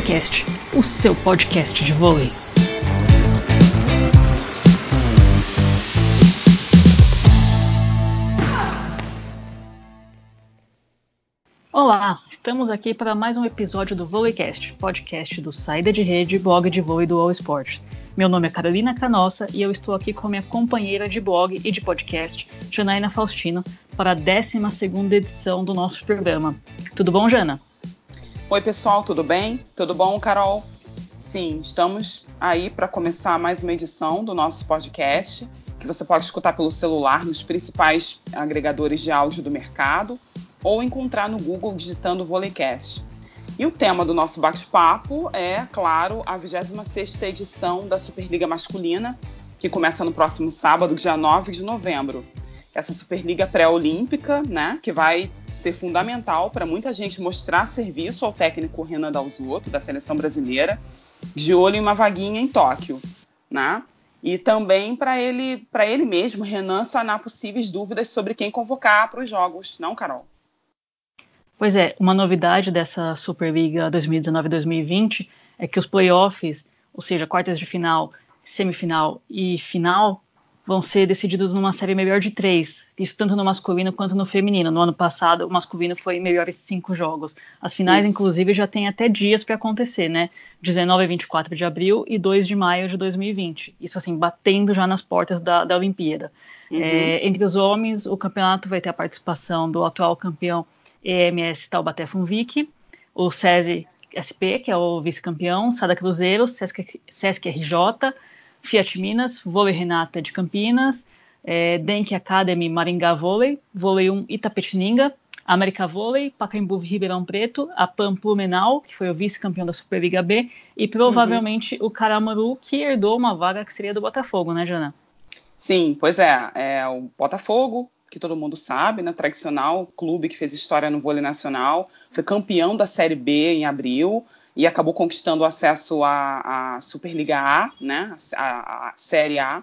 VôleiCast, o seu podcast de vôlei. Olá, estamos aqui para mais um episódio do VôleiCast, podcast do Saída de Rede, blog de vôlei do All Sport. Meu nome é Carolina Canossa e eu estou aqui com minha companheira de blog e de podcast, Janaína Faustino, para a 12 edição do nosso programa. Tudo bom, Jana? Oi, pessoal, tudo bem? Tudo bom, Carol? Sim, estamos aí para começar mais uma edição do nosso podcast, que você pode escutar pelo celular nos principais agregadores de áudio do mercado ou encontrar no Google digitando Volecast. E o tema do nosso bate-papo é, claro, a 26ª edição da Superliga Masculina, que começa no próximo sábado, dia 9 de novembro essa Superliga pré-olímpica, né, que vai ser fundamental para muita gente mostrar serviço ao técnico Renan Dalzotto, da seleção brasileira, de olho em uma vaguinha em Tóquio, né? E também para ele, para ele mesmo, Renan, sanar possíveis dúvidas sobre quem convocar para os jogos, não, Carol? Pois é, uma novidade dessa Superliga 2019-2020 é que os playoffs, ou seja, quartas de final, semifinal e final, vão ser decididos numa série melhor de três, isso tanto no masculino quanto no feminino. No ano passado, o masculino foi melhor de cinco jogos. As finais, isso. inclusive, já tem até dias para acontecer, né? 19 e 24 de abril e 2 de maio de 2020. Isso, assim, batendo já nas portas da, da Olimpíada. Uhum. É, entre os homens, o campeonato vai ter a participação do atual campeão EMS Taubaté Funvic, o SESI SP, que é o vice-campeão, Sada Cruzeiro, Sesc, Sesc RJ, Fiat Minas, Vôlei Renata de Campinas, é, Denk Academy Maringá Vôlei, Vôlei 1 Itapetininga, América Vôlei, Pacaembu Ribeirão Preto, a PAN Plumenau, que foi o vice-campeão da Superliga B, e provavelmente uhum. o Caramaru, que herdou uma vaga que seria do Botafogo, né, Jana? Sim, pois é. É o Botafogo, que todo mundo sabe, né, tradicional clube que fez história no vôlei nacional, foi campeão da Série B em abril, e acabou conquistando acesso à, à Superliga A, né, a, Série A.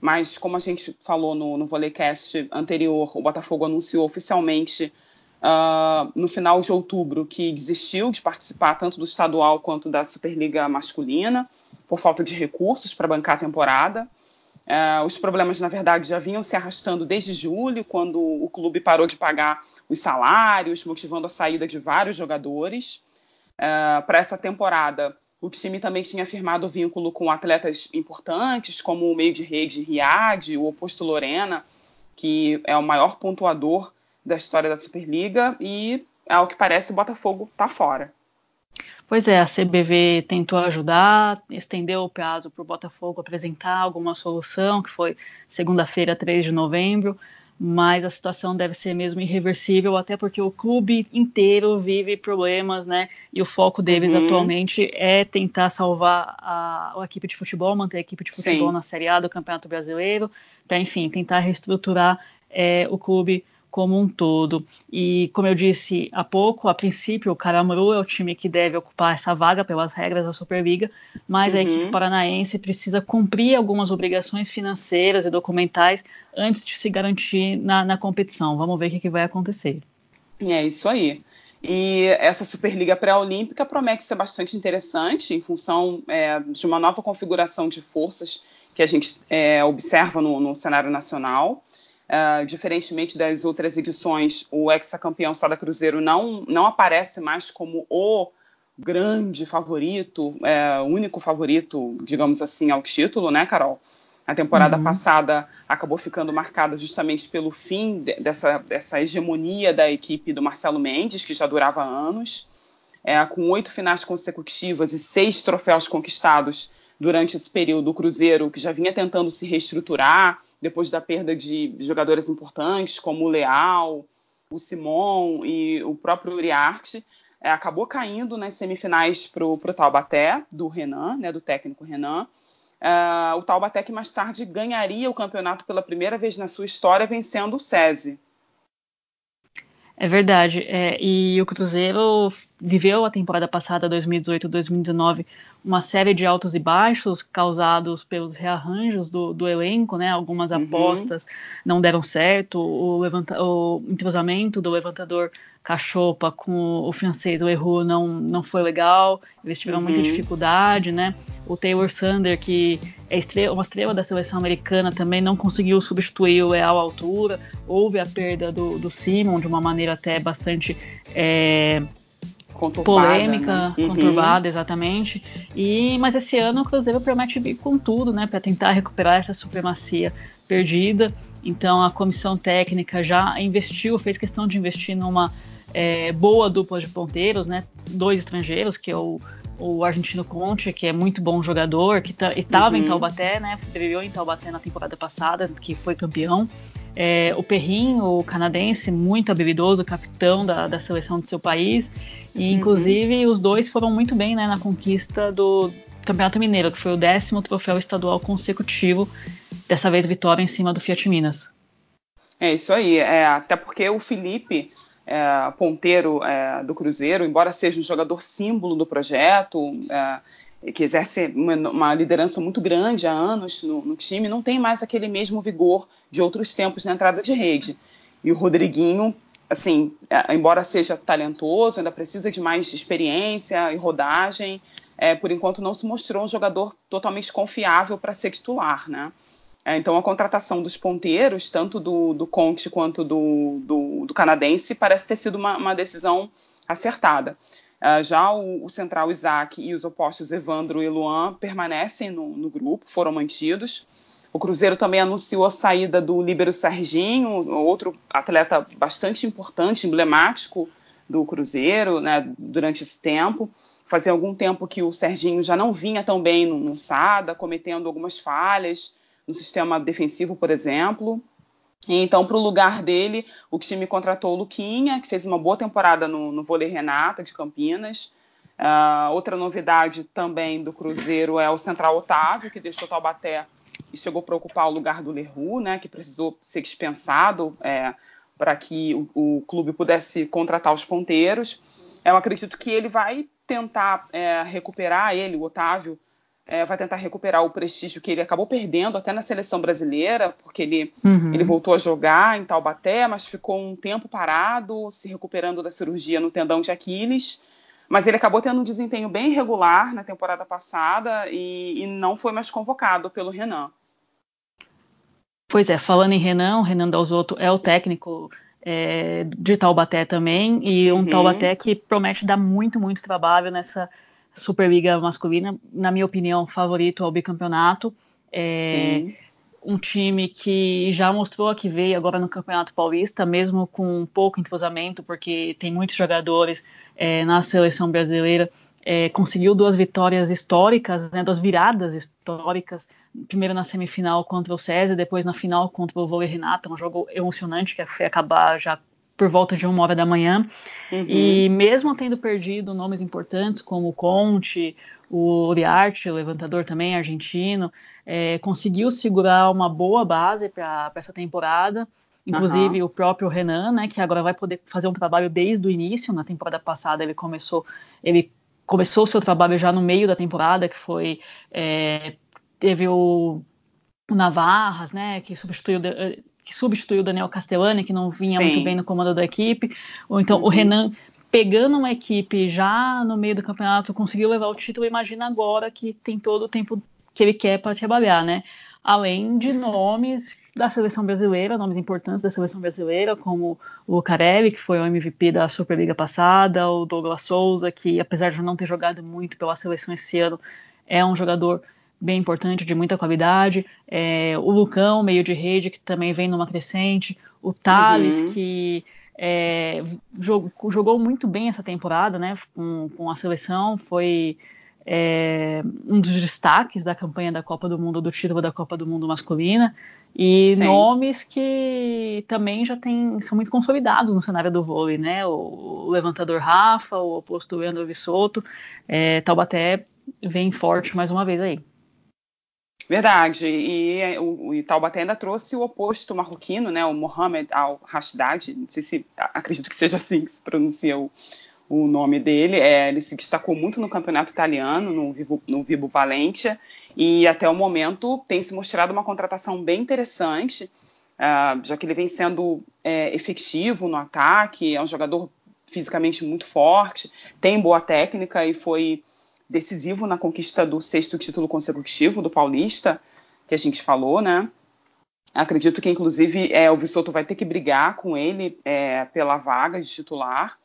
Mas, como a gente falou no, no Volecast anterior, o Botafogo anunciou oficialmente uh, no final de outubro que desistiu de participar tanto do estadual quanto da Superliga masculina, por falta de recursos para bancar a temporada. Uh, os problemas, na verdade, já vinham se arrastando desde julho, quando o clube parou de pagar os salários, motivando a saída de vários jogadores. Uh, para essa temporada, o time também tinha firmado vínculo com atletas importantes, como o meio de rede Riad, o oposto Lorena, que é o maior pontuador da história da Superliga, e ao que parece o Botafogo está fora. Pois é, a CBV tentou ajudar, estendeu o prazo para o Botafogo apresentar alguma solução, que foi segunda-feira, 3 de novembro, mas a situação deve ser mesmo irreversível, até porque o clube inteiro vive problemas, né? E o foco deles uhum. atualmente é tentar salvar a, a, equipe de futebol, manter a equipe de futebol Sim. na Série A do Campeonato Brasileiro, para, enfim, tentar reestruturar é, o clube como um todo. E, como eu disse há pouco, a princípio, o Caramuru é o time que deve ocupar essa vaga pelas regras da Superliga, mas uhum. a equipe paranaense precisa cumprir algumas obrigações financeiras e documentais antes de se garantir na, na competição. Vamos ver o que, que vai acontecer. É isso aí. E essa Superliga Pré-Olímpica promete ser bastante interessante em função é, de uma nova configuração de forças que a gente é, observa no, no cenário nacional. Uh, diferentemente das outras edições, o ex-campeão Sada Cruzeiro não, não aparece mais como o grande favorito, é, único favorito, digamos assim, ao título, né, Carol? A temporada uhum. passada acabou ficando marcada justamente pelo fim de, dessa, dessa hegemonia da equipe do Marcelo Mendes, que já durava anos. É, com oito finais consecutivas e seis troféus conquistados, durante esse período o Cruzeiro, que já vinha tentando se reestruturar depois da perda de jogadores importantes como o Leal, o Simon e o próprio Uriarte, é, acabou caindo nas semifinais para o Taubaté, do Renan, né, do técnico Renan. Uh, o Taubaté que mais tarde ganharia o campeonato pela primeira vez na sua história, vencendo o SESI. É verdade. É, e o Cruzeiro viveu a temporada passada, 2018-2019, uma série de altos e baixos causados pelos rearranjos do, do elenco, né? Algumas uhum. apostas não deram certo, o, levanta, o entrosamento do levantador cachopa com o francês, o Erro não, não foi legal, eles tiveram uhum. muita dificuldade, né? O Taylor Sander, que é estrela, uma estrela da seleção americana, também não conseguiu substituir o Leal à altura. Houve a perda do, do Simon de uma maneira até bastante é, conturbada, polêmica, né? uhum. conturbada, exatamente. E mas esse ano o Cruzeiro promete vir com tudo, né, para tentar recuperar essa supremacia perdida. Então a comissão técnica já investiu, fez questão de investir numa é, boa dupla de ponteiros, né? Dois estrangeiros, que é o, o argentino Conte, que é muito bom jogador, que tá, estava uhum. em Taubaté, né? Brilhou em Taubaté na temporada passada, que foi campeão. É, o Perrinho, o canadense, muito habilidoso, capitão da, da seleção do seu país. E, uhum. inclusive, os dois foram muito bem né, na conquista do Campeonato Mineiro, que foi o décimo troféu estadual consecutivo, dessa vez vitória em cima do Fiat Minas. É isso aí, é, até porque o Felipe, é, ponteiro é, do Cruzeiro, embora seja um jogador símbolo do projeto, é, que exerce uma, uma, liderança muito grande há anos no, no, time, não tem mais aquele mesmo vigor de outros tempos na entrada de rede. E o Rodriguinho, assim, é, embora seja talentoso, ainda precisa de mais experiência e rodagem, é, por enquanto não se mostrou um jogador totalmente confiável para ser titular, né? É, então a contratação dos ponteiros, tanto do, do Conte quanto do, do, do canadense, parece ter sido uma, uma decisão acertada. Uh, já o, o, central Isaac e os opostos Evandro e Luan permanecem no, no, grupo, foram mantidos. O Cruzeiro também anunciou a saída do líbero Serginho, outro atleta bastante importante, emblemático do Cruzeiro né, durante esse tempo. Fazia algum tempo que o Serginho já não vinha tão bem no, no SADA, cometendo algumas falhas no sistema defensivo, por exemplo. Então, para o lugar dele, o time contratou o Luquinha, que fez uma boa temporada no, no vôlei Renata de Campinas. Uh, outra novidade também do Cruzeiro é o Central Otávio, que deixou Taubaté e chegou para ocupar o lugar do Leroux, né, que precisou ser dispensado é, para que o, o, clube pudesse contratar os ponteiros. Eu acredito que ele vai tentar é, recuperar ele, o Otávio, é, vai tentar recuperar o prestígio que ele acabou perdendo até na seleção brasileira, porque ele, uhum. ele voltou a jogar em Taubaté, mas ficou um tempo parado, se recuperando da cirurgia no tendão de Aquiles. Mas ele acabou tendo um desempenho bem irregular na temporada passada e, e não foi mais convocado pelo Renan. Pois é, falando em Renan, o Renan Dalzotto é o técnico é, de Taubaté também, e um uhum. Taubaté que promete dar muito, muito trabalho nessa Superliga masculina, na minha opinião, favorito ao bicampeonato. É um time que já mostrou que veio agora no Campeonato Paulista, mesmo com pouco entrosamento, porque tem muitos jogadores é, na seleção brasileira. É, conseguiu duas vitórias históricas, né, duas viradas históricas, primeiro na semifinal contra o César, depois na final contra o Vôlei Renato, um jogo emocionante que foi acabar já por volta de uma hora da manhã. Uhum. E mesmo tendo perdido nomes importantes como o Conte, o Uriarte, o levantador também argentino, é, conseguiu segurar uma boa base para essa temporada. Inclusive uhum. o próprio Renan, né, que agora vai poder fazer um trabalho desde o início. Na temporada passada ele começou, ele começou o seu trabalho já no meio da temporada, que foi é, teve o, o Navarras, né, que substituiu que substituiu o Daniel Castellani, que não vinha Sim. muito bem no comando da equipe, ou então uhum. o Renan pegando uma equipe já no meio do campeonato, conseguiu levar o título, imagina agora que tem todo o tempo que ele quer para trabalhar, né? Além de nomes da seleção brasileira, nomes importantes da seleção brasileira, como o Carelli, que foi o MVP da Superliga passada, o Douglas Souza, que apesar de não ter jogado muito pela seleção esse ano, é um jogador bem importante, de muita qualidade. É, o Lucão, meio de rede, que também vem numa crescente. O Thales, uhum. que é, jogou, jogou, muito bem essa temporada, né? Com, com a seleção, foi é, um dos destaques da campanha da Copa do Mundo, do título da Copa do Mundo masculina. E Sim. nomes que também já tem, são muito consolidados no cenário do vôlei, né? O, o levantador Rafa, o oposto Leandro Vissoto, é, Taubaté vem forte mais uma vez aí. Verdade, e o, o Taubaté ainda trouxe o oposto marroquino, né, o Mohamed Al-Rashdad, não sei se, acredito que seja assim que se pronuncia o, o nome dele, é, ele se destacou muito no campeonato italiano, no Vivo, no Vibo Valentia, e até o momento tem se mostrado uma contratação bem interessante, uh, já que ele vem sendo é, efetivo no ataque, é um jogador fisicamente muito forte, tem boa técnica e foi decisivo na conquista do sexto título consecutivo do Paulista, que a gente falou, né? Acredito que, inclusive, é, o Vissoto vai ter que brigar com ele é, pela vaga de titular.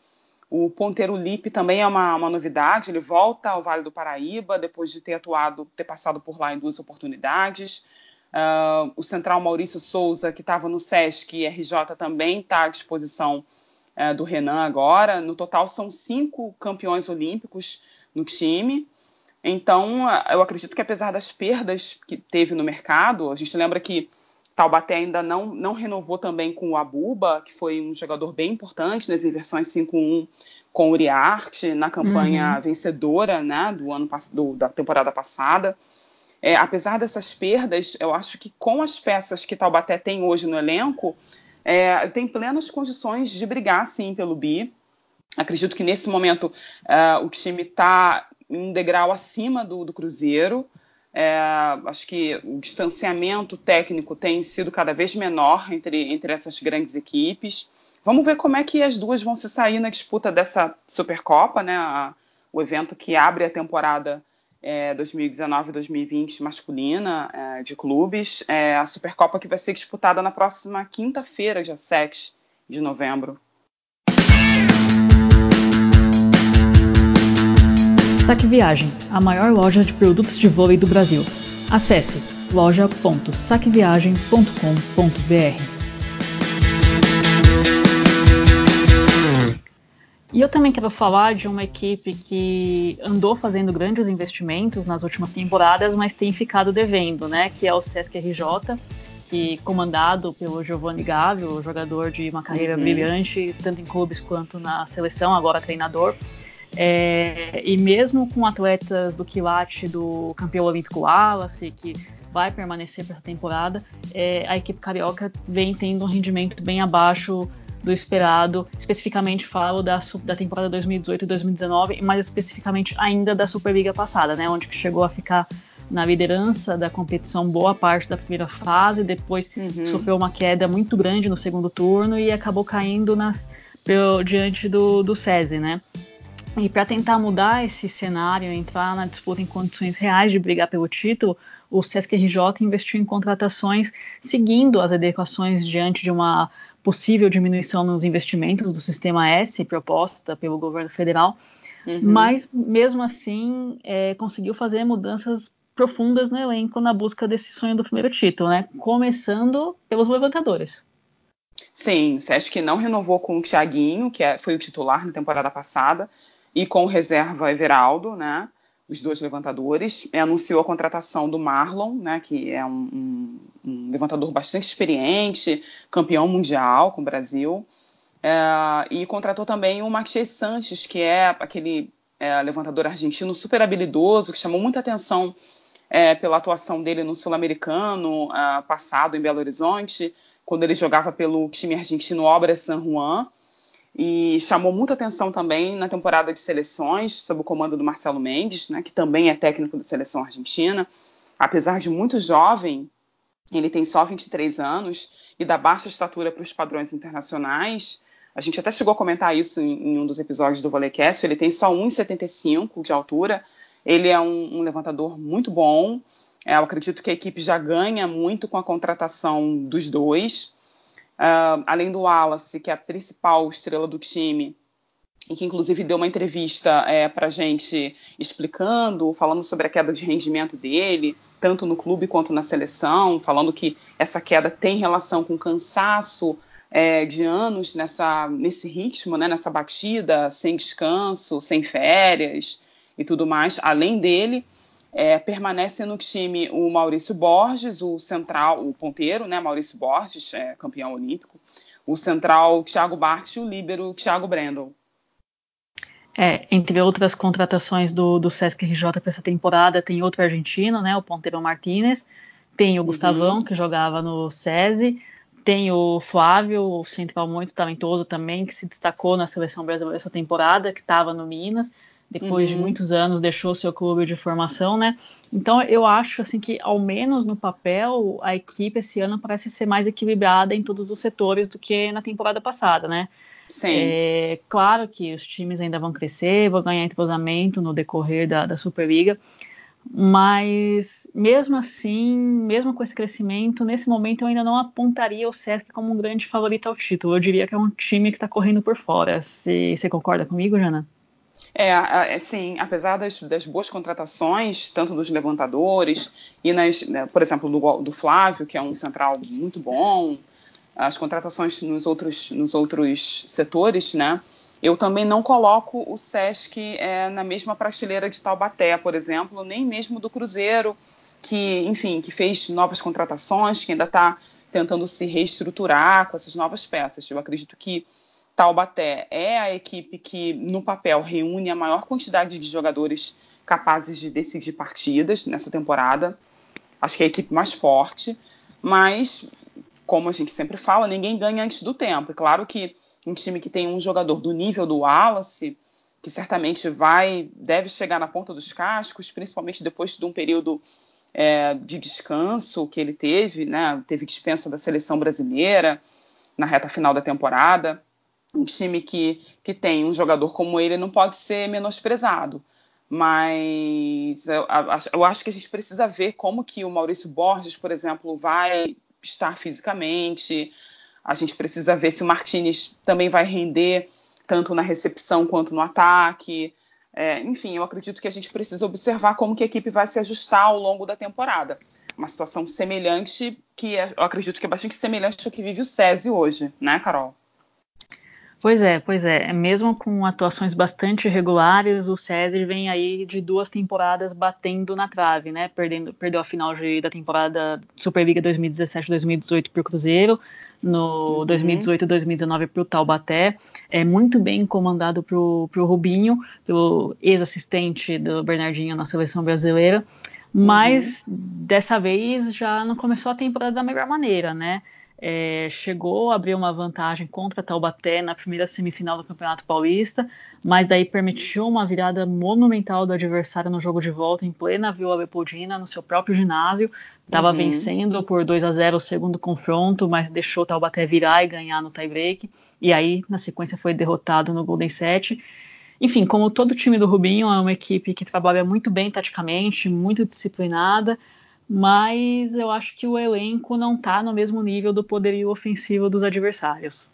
O ponteiro Lipe também é uma, uma, novidade, ele volta ao Vale do Paraíba depois de ter atuado, ter passado por lá em duas oportunidades. Uh, o central Maurício Souza, que estava no SESC RJ, também está à disposição uh, do Renan agora. No total, são cinco campeões olímpicos no time. Então, eu acredito que apesar das perdas que teve no mercado, a gente lembra que Taubaté ainda não, não renovou também com o Abuba, que foi um jogador bem importante nas inversões 5-1 com o Uriarte, na campanha uhum. vencedora né, do ano do, da temporada passada. É, apesar dessas perdas, eu acho que com as peças que Taubaté tem hoje no elenco, é, tem plenas condições de brigar, sim, pelo bi. Acredito que nesse momento uh, o time está em um degrau acima do, do Cruzeiro. É, acho que o distanciamento técnico tem sido cada vez menor entre, entre essas grandes equipes. Vamos ver como é que as duas vão se sair na disputa dessa Supercopa, né? A, o evento que abre a temporada é, 2019-2020 masculina é, de clubes, é, a Supercopa que vai ser disputada na próxima quinta-feira, dia 7 de novembro. Saque Viagem, a maior loja de produtos de vôlei do Brasil. Acesse loja.saqueviagem.com.br. E eu também quero falar de uma equipe que andou fazendo grandes investimentos nas últimas temporadas, mas tem ficado devendo, né? Que é o Sesc RJ, que comandado pelo Giovanni Gávio, jogador de uma carreira uhum. brilhante, tanto em clubes quanto na seleção, agora treinador. É, e mesmo com atletas do quilate do campeão olímpico Wallace, que vai permanecer para essa temporada, é, a equipe carioca vem tendo um rendimento bem abaixo do esperado. Especificamente falo da, da temporada 2018 e 2019, mas especificamente ainda da Superliga passada, né, onde chegou a ficar na liderança da competição boa parte da primeira fase, depois uhum. sofreu uma queda muito grande no segundo turno e acabou caindo nas, pelo, diante do, do SESI, né? E para tentar mudar esse cenário, entrar na disputa em condições reais de brigar pelo título, o Sesc RJ investiu em contratações seguindo as adequações diante de uma possível diminuição nos investimentos do sistema S proposta pelo governo federal, uhum. mas mesmo assim é, conseguiu fazer mudanças profundas no elenco na busca desse sonho do primeiro título, né? Começando pelos levantadores. Sim, o Sesc não renovou com o Thiaguinho, que é, foi o titular na temporada passada, e com reserva Everaldo, né? os dois levantadores, anunciou a contratação do Marlon, né, que é um, um, um levantador bastante experiente, campeão mundial com o Brasil, é, e contratou também o Matias Sanches, que é aquele é, levantador argentino super habilidoso, que chamou muita atenção é, pela atuação dele no Sul-Americano é, passado em Belo Horizonte, quando ele jogava pelo time argentino Obra San Juan, e chamou muita atenção também na temporada de seleções, sob o comando do Marcelo Mendes, né, que também é técnico da seleção argentina. Apesar de muito jovem, ele tem só 23 anos e da baixa estatura para os padrões internacionais. A gente até chegou a comentar isso em, em um dos episódios do Volecast. Ele tem só 1,75 de altura. Ele é um, um levantador muito bom. É, eu acredito que a equipe já ganha muito com a contratação dos dois. Uh, além do Wallace, que é a principal estrela do time, e que inclusive deu uma entrevista é, para gente explicando, falando sobre a queda de rendimento dele, tanto no clube quanto na seleção, falando que essa queda tem relação com cansaço é, de anos nessa, nesse ritmo, né, nessa batida, sem descanso, sem férias e tudo mais. Além dele, é, permanece no time o Maurício Borges, o central, o ponteiro, né, Maurício Borges, é, campeão olímpico, o central Thiago Bart e o líbero Thiago Brandon. É, entre outras contratações do, do Sesc RJ para essa temporada, tem outro argentino, né, o Ponteiro Martinez, tem o Gustavão, uhum. que jogava no SESI, tem o Flávio, o central muito talentoso também, que se destacou na seleção brasileira essa temporada, que estava no Minas, depois uhum. de muitos anos deixou seu clube de formação, né? Então eu acho assim que ao menos no papel a equipe esse ano parece ser mais equilibrada em todos os setores do que na temporada passada, né? Sim. É, claro que os times ainda vão crescer, vão ganhar entrosamento no decorrer da, da Superliga, mas mesmo assim, mesmo com esse crescimento, nesse momento eu ainda não apontaria o Sesc como um grande favorito ao título. Eu diria que é um time que está correndo por fora. Você concorda comigo, Jana? É, é, sim, apesar das, das, boas contratações, tanto dos levantadores e nas, né, por exemplo, do, do, Flávio, que é um central muito bom, as contratações nos outros, nos outros setores, né? Eu também não coloco o Sesc é, na mesma prateleira de Taubaté, por exemplo, nem mesmo do Cruzeiro, que, enfim, que fez novas contratações, que ainda está tentando se reestruturar com essas novas peças. Eu acredito que Taubaté é a equipe que, no papel, reúne a maior quantidade de jogadores capazes de decidir partidas nessa temporada. Acho que é a equipe mais forte, mas, como a gente sempre fala, ninguém ganha antes do tempo. É claro que um time que tem um jogador do nível do Wallace, que certamente vai, deve chegar na ponta dos cascos, principalmente depois de um período é, de descanso que ele teve, né? Teve dispensa da seleção brasileira na reta final da temporada. Um time que, que tem um jogador como ele não pode ser menosprezado. Mas eu, eu acho que a gente precisa ver como que o Maurício Borges, por exemplo, vai estar fisicamente, a gente precisa ver se o Martinez também vai render tanto na recepção quanto no ataque. É, enfim, eu acredito que a gente precisa observar como que a equipe vai se ajustar ao longo da temporada. Uma situação semelhante, que é, eu acredito que é bastante semelhante ao que vive o SESI hoje, né, Carol? Pois é, pois é. Mesmo com atuações bastante irregulares, o César vem aí de duas temporadas batendo na trave, né? Perdendo, perdeu a final de, da temporada Superliga 2017-2018 para o Cruzeiro, no uhum. 2018 2019 para o Taubaté, é muito bem comandado pelo Rubinho, pelo ex-assistente do Bernardinho na seleção brasileira, mas uhum. dessa vez já não começou a temporada da melhor maneira, né? É, chegou a abrir uma vantagem contra Taubaté na primeira semifinal do Campeonato Paulista, mas daí permitiu uma virada monumental do adversário no jogo de volta em plena Vila Leopoldina, no seu próprio ginásio. Estava uhum. vencendo por 2 a 0 o segundo confronto, mas deixou Taubaté virar e ganhar no tie-break. E aí, na sequência, foi derrotado no Golden Set. Enfim, como todo time do Rubinho, é uma equipe que trabalha muito bem taticamente, muito disciplinada, mas eu acho que o elenco não está no mesmo nível do poderio ofensivo dos adversários.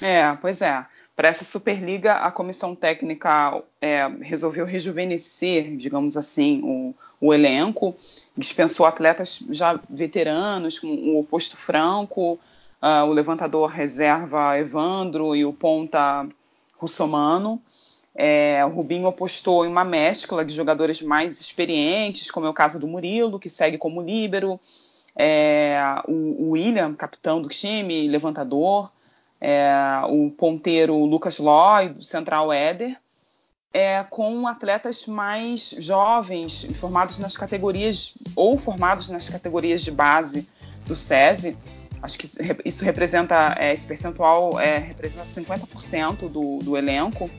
É, pois é. Para essa Superliga, a comissão técnica é, resolveu rejuvenescer, digamos assim, o, o, elenco, dispensou atletas já veteranos, com o oposto Franco, uh, o levantador reserva Evandro e o ponta Russomano. É, o Rubinho apostou em uma mescla de jogadores mais experientes, como é o caso do Murilo, que segue como líbero, é, o, o, William, capitão do time, levantador, é, o ponteiro Lucas Lloyd, do Central Éder, é, com atletas mais jovens, formados nas categorias, ou formados nas categorias de base do SESI. Acho que isso representa, é, esse percentual é, representa 50% do, do elenco.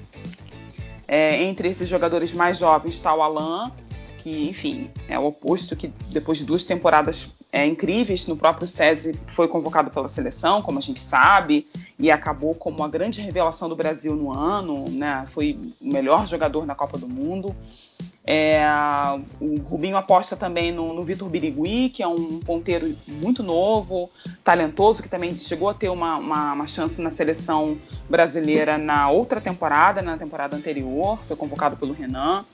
É, entre esses jogadores mais jovens está o Alan, que, enfim, é o oposto, que depois de duas temporadas é, incríveis no próprio SESI foi convocado pela seleção, como a gente sabe, e acabou como a grande revelação do Brasil no ano, né? Foi o melhor jogador na Copa do Mundo. É, o Rubinho aposta também no, no Vitor Birigui, que é um ponteiro muito novo, talentoso, que também chegou a ter uma, uma, uma chance na seleção brasileira na outra temporada, na temporada anterior, foi convocado pelo Renan.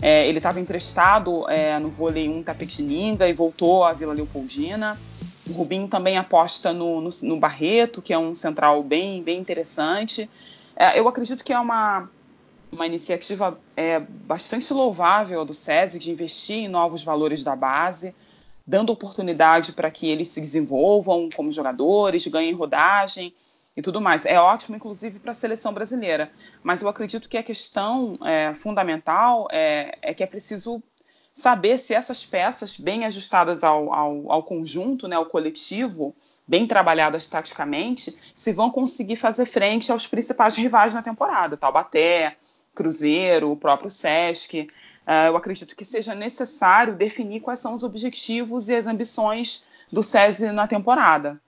É, ele estava emprestado é, no vôlei 1 Tapetininga e voltou à Vila Leopoldina. O Rubinho também aposta no, no, no Barreto, que é um central bem, bem interessante. É, eu acredito que é uma, uma iniciativa é, bastante louvável do SESI de investir em novos valores da base, dando oportunidade para que eles se desenvolvam como jogadores, ganhem rodagem e tudo mais. É ótimo, inclusive, para a seleção brasileira. Mas eu acredito que a questão é, fundamental é, é, que é preciso saber se essas peças, bem ajustadas ao, ao, ao conjunto, né, ao coletivo, bem trabalhadas taticamente, se vão conseguir fazer frente aos principais rivais na temporada. Taubaté, Cruzeiro, o próprio SESC. Uh, eu acredito que seja necessário definir quais são os objetivos e as ambições do SESI na temporada.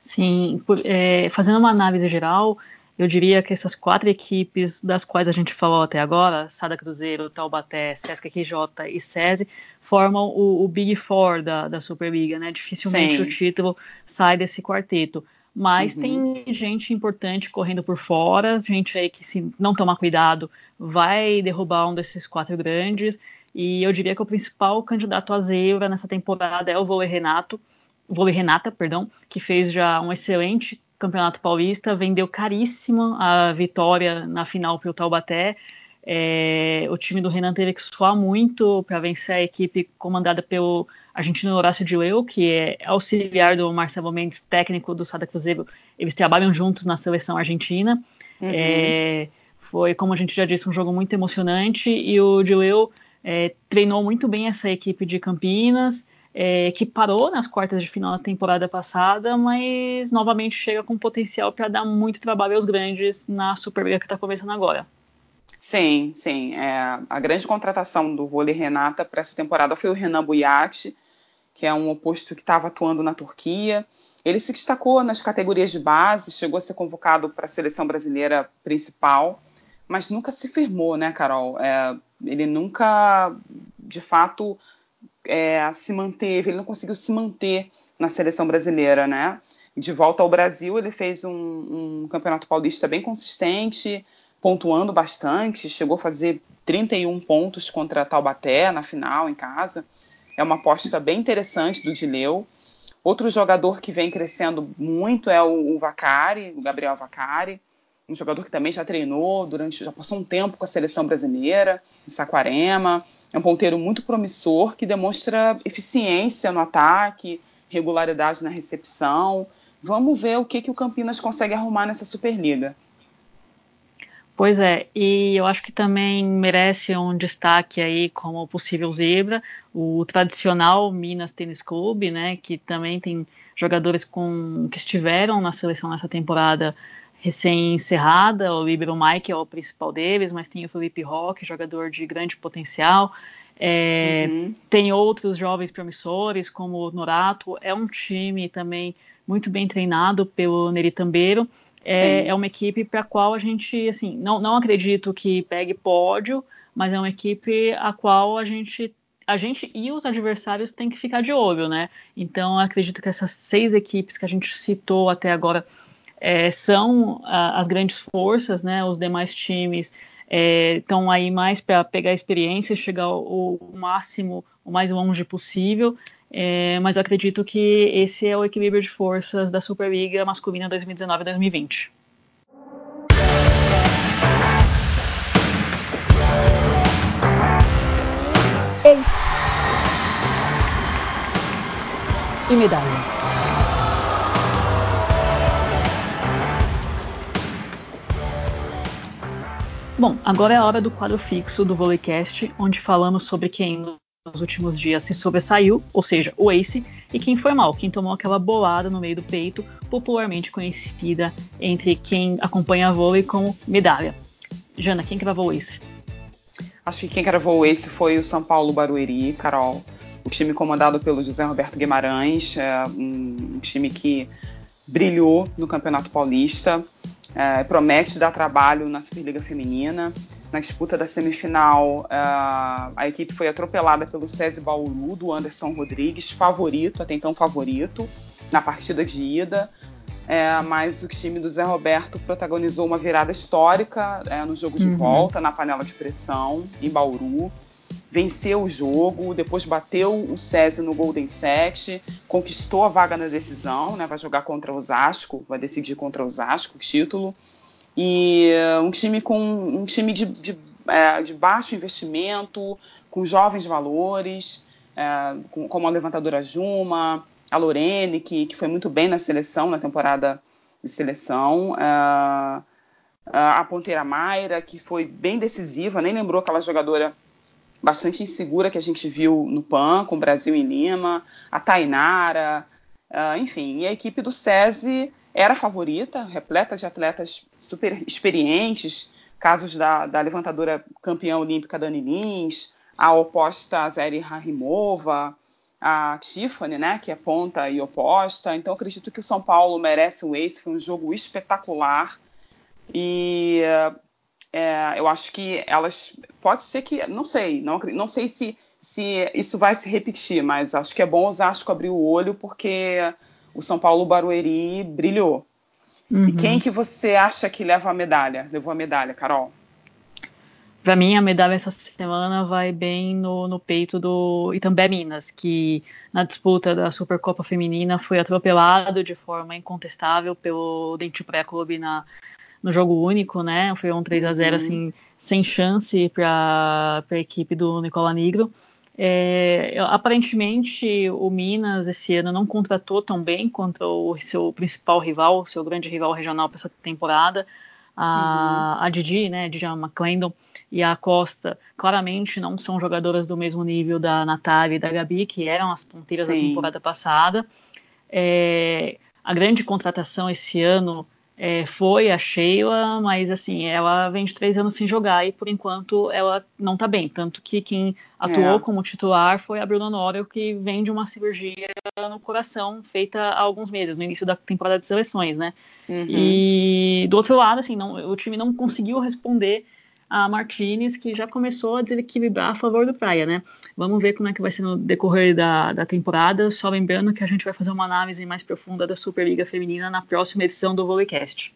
Sim, é, fazendo uma análise geral, eu diria que essas quatro equipes das quais a gente falou até agora, Sada Cruzeiro, Taubaté, Sesc QJ e SESI, formam o, o Big Four da, da Superliga, né? Dificilmente Sim. o título sai desse quarteto. Mas uhum. tem gente importante correndo por fora, gente aí que se não tomar cuidado vai derrubar um desses quatro grandes. E eu diria que o principal candidato a zebra nessa temporada é o Vôlei Renato, Vôlei Renata, perdão, que fez já um excelente campeonato paulista, vendeu caríssimo a vitória na final para o Taubaté. É, o time do Renan teve que suar muito para vencer a equipe comandada pelo argentino Horácio de Leu, que é auxiliar do Marcelo Mendes, técnico do Sada Cruzeiro. Eles trabalham juntos na seleção argentina. Uhum. É, foi, como a gente já disse, um jogo muito emocionante e o de Leu é, treinou muito bem essa equipe de Campinas, é, que parou nas quartas de final da temporada passada, mas novamente chega com potencial para dar muito trabalho aos grandes na Superliga que está começando agora. Sim, sim. É, a grande contratação do vôlei Renata para essa temporada foi o Renan Buyati, que é um oposto que estava atuando na Turquia. Ele se destacou nas categorias de base, chegou a ser convocado para a seleção brasileira principal, mas nunca se firmou, né, Carol? É, ele nunca, de fato, é, se manteve, ele não conseguiu se manter na seleção brasileira, né? De volta ao Brasil, ele fez um, um campeonato paulista bem consistente, pontuando bastante, chegou a fazer 31 pontos contra Taubaté na final, em casa. É uma aposta bem interessante do Dileu. Outro jogador que vem crescendo muito é o, o Vacari, o Gabriel Vacari, um jogador que também já treinou durante, já passou um tempo com a seleção brasileira, em Saquarema. É um ponteiro muito promissor que demonstra eficiência no ataque, regularidade na recepção. Vamos ver o que, que o Campinas consegue arrumar nessa Superliga. Pois é, e eu acho que também merece um destaque aí como possível zebra, o tradicional Minas Tênis Clube, né, que também tem jogadores com que estiveram na seleção nessa temporada recém-encerrada, o Ibero Mike é o principal deles, mas tem o Felipe Roque, jogador de grande potencial, é, uhum. tem outros jovens promissores, como o Norato, é um time também muito bem treinado pelo Neri Tambeiro, é, é uma equipe para a qual a gente, assim, não, não acredito que pegue pódio, mas é uma equipe a qual a gente a gente e os adversários têm que ficar de olho, né? Então acredito que essas seis equipes que a gente citou até agora é, são a, as grandes forças, né? Os demais times estão é, aí mais para pegar experiência, chegar o, o, máximo, o mais longe possível. É, mas eu acredito que esse é o equilíbrio de forças da Superliga masculina 2019-2020. Ex. E medalha. Bom, agora é a hora do quadro fixo do Volleycast, onde falamos sobre quem nos últimos dias se sobressaiu, ou seja, o Ace, e quem foi mal, quem tomou aquela bolada no meio do peito, popularmente conhecida entre quem acompanha vôlei como medalha. Jana, quem gravou o Ace? Acho que quem gravou o Ace foi o São Paulo Barueri, Carol. O time comandado pelo José Roberto Guimarães, é um time que brilhou no Campeonato Paulista, é, promete dar trabalho na Superliga Feminina. Na disputa da semifinal, é, a equipe foi atropelada pelo SESI Bauru, do Anderson Rodrigues, favorito, até então favorito, na partida de ida. É, mas o time do Zé Roberto protagonizou uma virada histórica é, no jogo de uhum. volta, na panela de pressão, em Bauru venceu o jogo, depois bateu o SESI no Golden Set, conquistou a vaga na decisão, né, vai jogar contra o Osasco, vai decidir contra o Osasco o título. E uh, um time com um time de, de, é, de baixo investimento, com jovens valores, é, com, como a levantadora Juma, a Lorene, que, que foi muito bem na seleção, na temporada de seleção. É, a ponteira Mayra, que foi bem decisiva, nem lembrou aquela jogadora bastante insegura que a gente viu no PAN, com o Brasil em Lima, a Tainara, uh, enfim. E a equipe do SESI era favorita, repleta de atletas super experientes, casos da, da levantadora campeã olímpica Dani Lins, a oposta Zeri Harimova, a Tiffany, né, que é ponta e oposta. Então acredito que o São Paulo merece o ace, foi um jogo espetacular. E é, eu acho que elas pode ser que não sei, não, não sei se, se isso vai se repetir, mas acho que é bom o Osasco abrir o olho porque o São Paulo Barueri brilhou. Uhum. E quem que você acha que leva a medalha? Levou a medalha, Carol? Para mim, a medalha essa semana vai bem no, no peito do Itambé Minas, que na disputa da Supercopa Feminina foi atropelado de forma incontestável pelo Dentil Pré Clube na, no jogo único, né? Foi um 3 a 0 uhum. assim, sem chance para a equipe do Nicola Negro. É, aparentemente, o Minas esse ano não contratou tão bem contra o seu principal rival, seu grande rival regional para essa temporada. A, uhum. a Didi, né, Didi McClendon e a Costa, claramente não são jogadoras do mesmo nível da Natália e da Gabi, que eram as ponteiras Sim. da temporada passada. É, a grande contratação esse ano é, foi a Sheila, mas assim, ela vem de três anos sem jogar e por enquanto ela não tá bem. Tanto que quem atuou é. como titular foi a Bruna Norel, que vem de uma cirurgia no coração feita há alguns meses, no início da temporada de seleções, né? Uhum. E do outro lado, assim, não, o time não conseguiu responder a Martinez, que já começou a desequilibrar a favor do Praia, né? Vamos ver como é que vai ser no decorrer da, da temporada. Só lembrando que a gente vai fazer uma análise mais profunda da Superliga Feminina na próxima edição do Volleycast.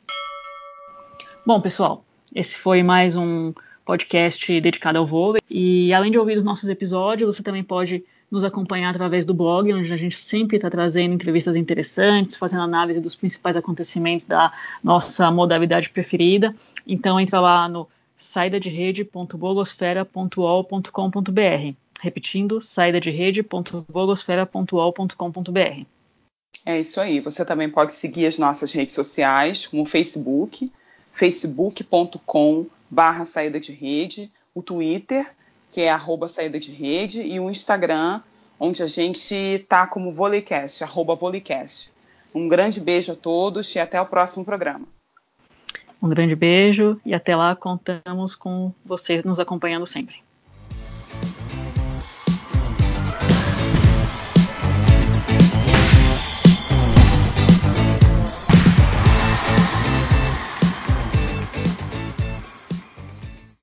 Bom, pessoal, esse foi mais um podcast dedicado ao vôlei. E além de ouvir os nossos episódios, você também pode nos acompanhar através do blog, onde a gente sempre está trazendo entrevistas interessantes, fazendo análise dos principais acontecimentos da nossa modalidade preferida. Então entra lá no saída de rede.blogosfera.ol.com.br. Repetindo, saída de rede.blogosfera.ol.com.br. É isso aí. Você também pode seguir as nossas redes sociais, como o Facebook, facebook.com o Twitter, que é arroba saída de rede, e o Instagram, onde a gente tá como Volleycast, arroba Volleycast. Um grande beijo a todos e até o próximo programa. Um grande beijo e até lá contamos com vocês nos acompanhando sempre.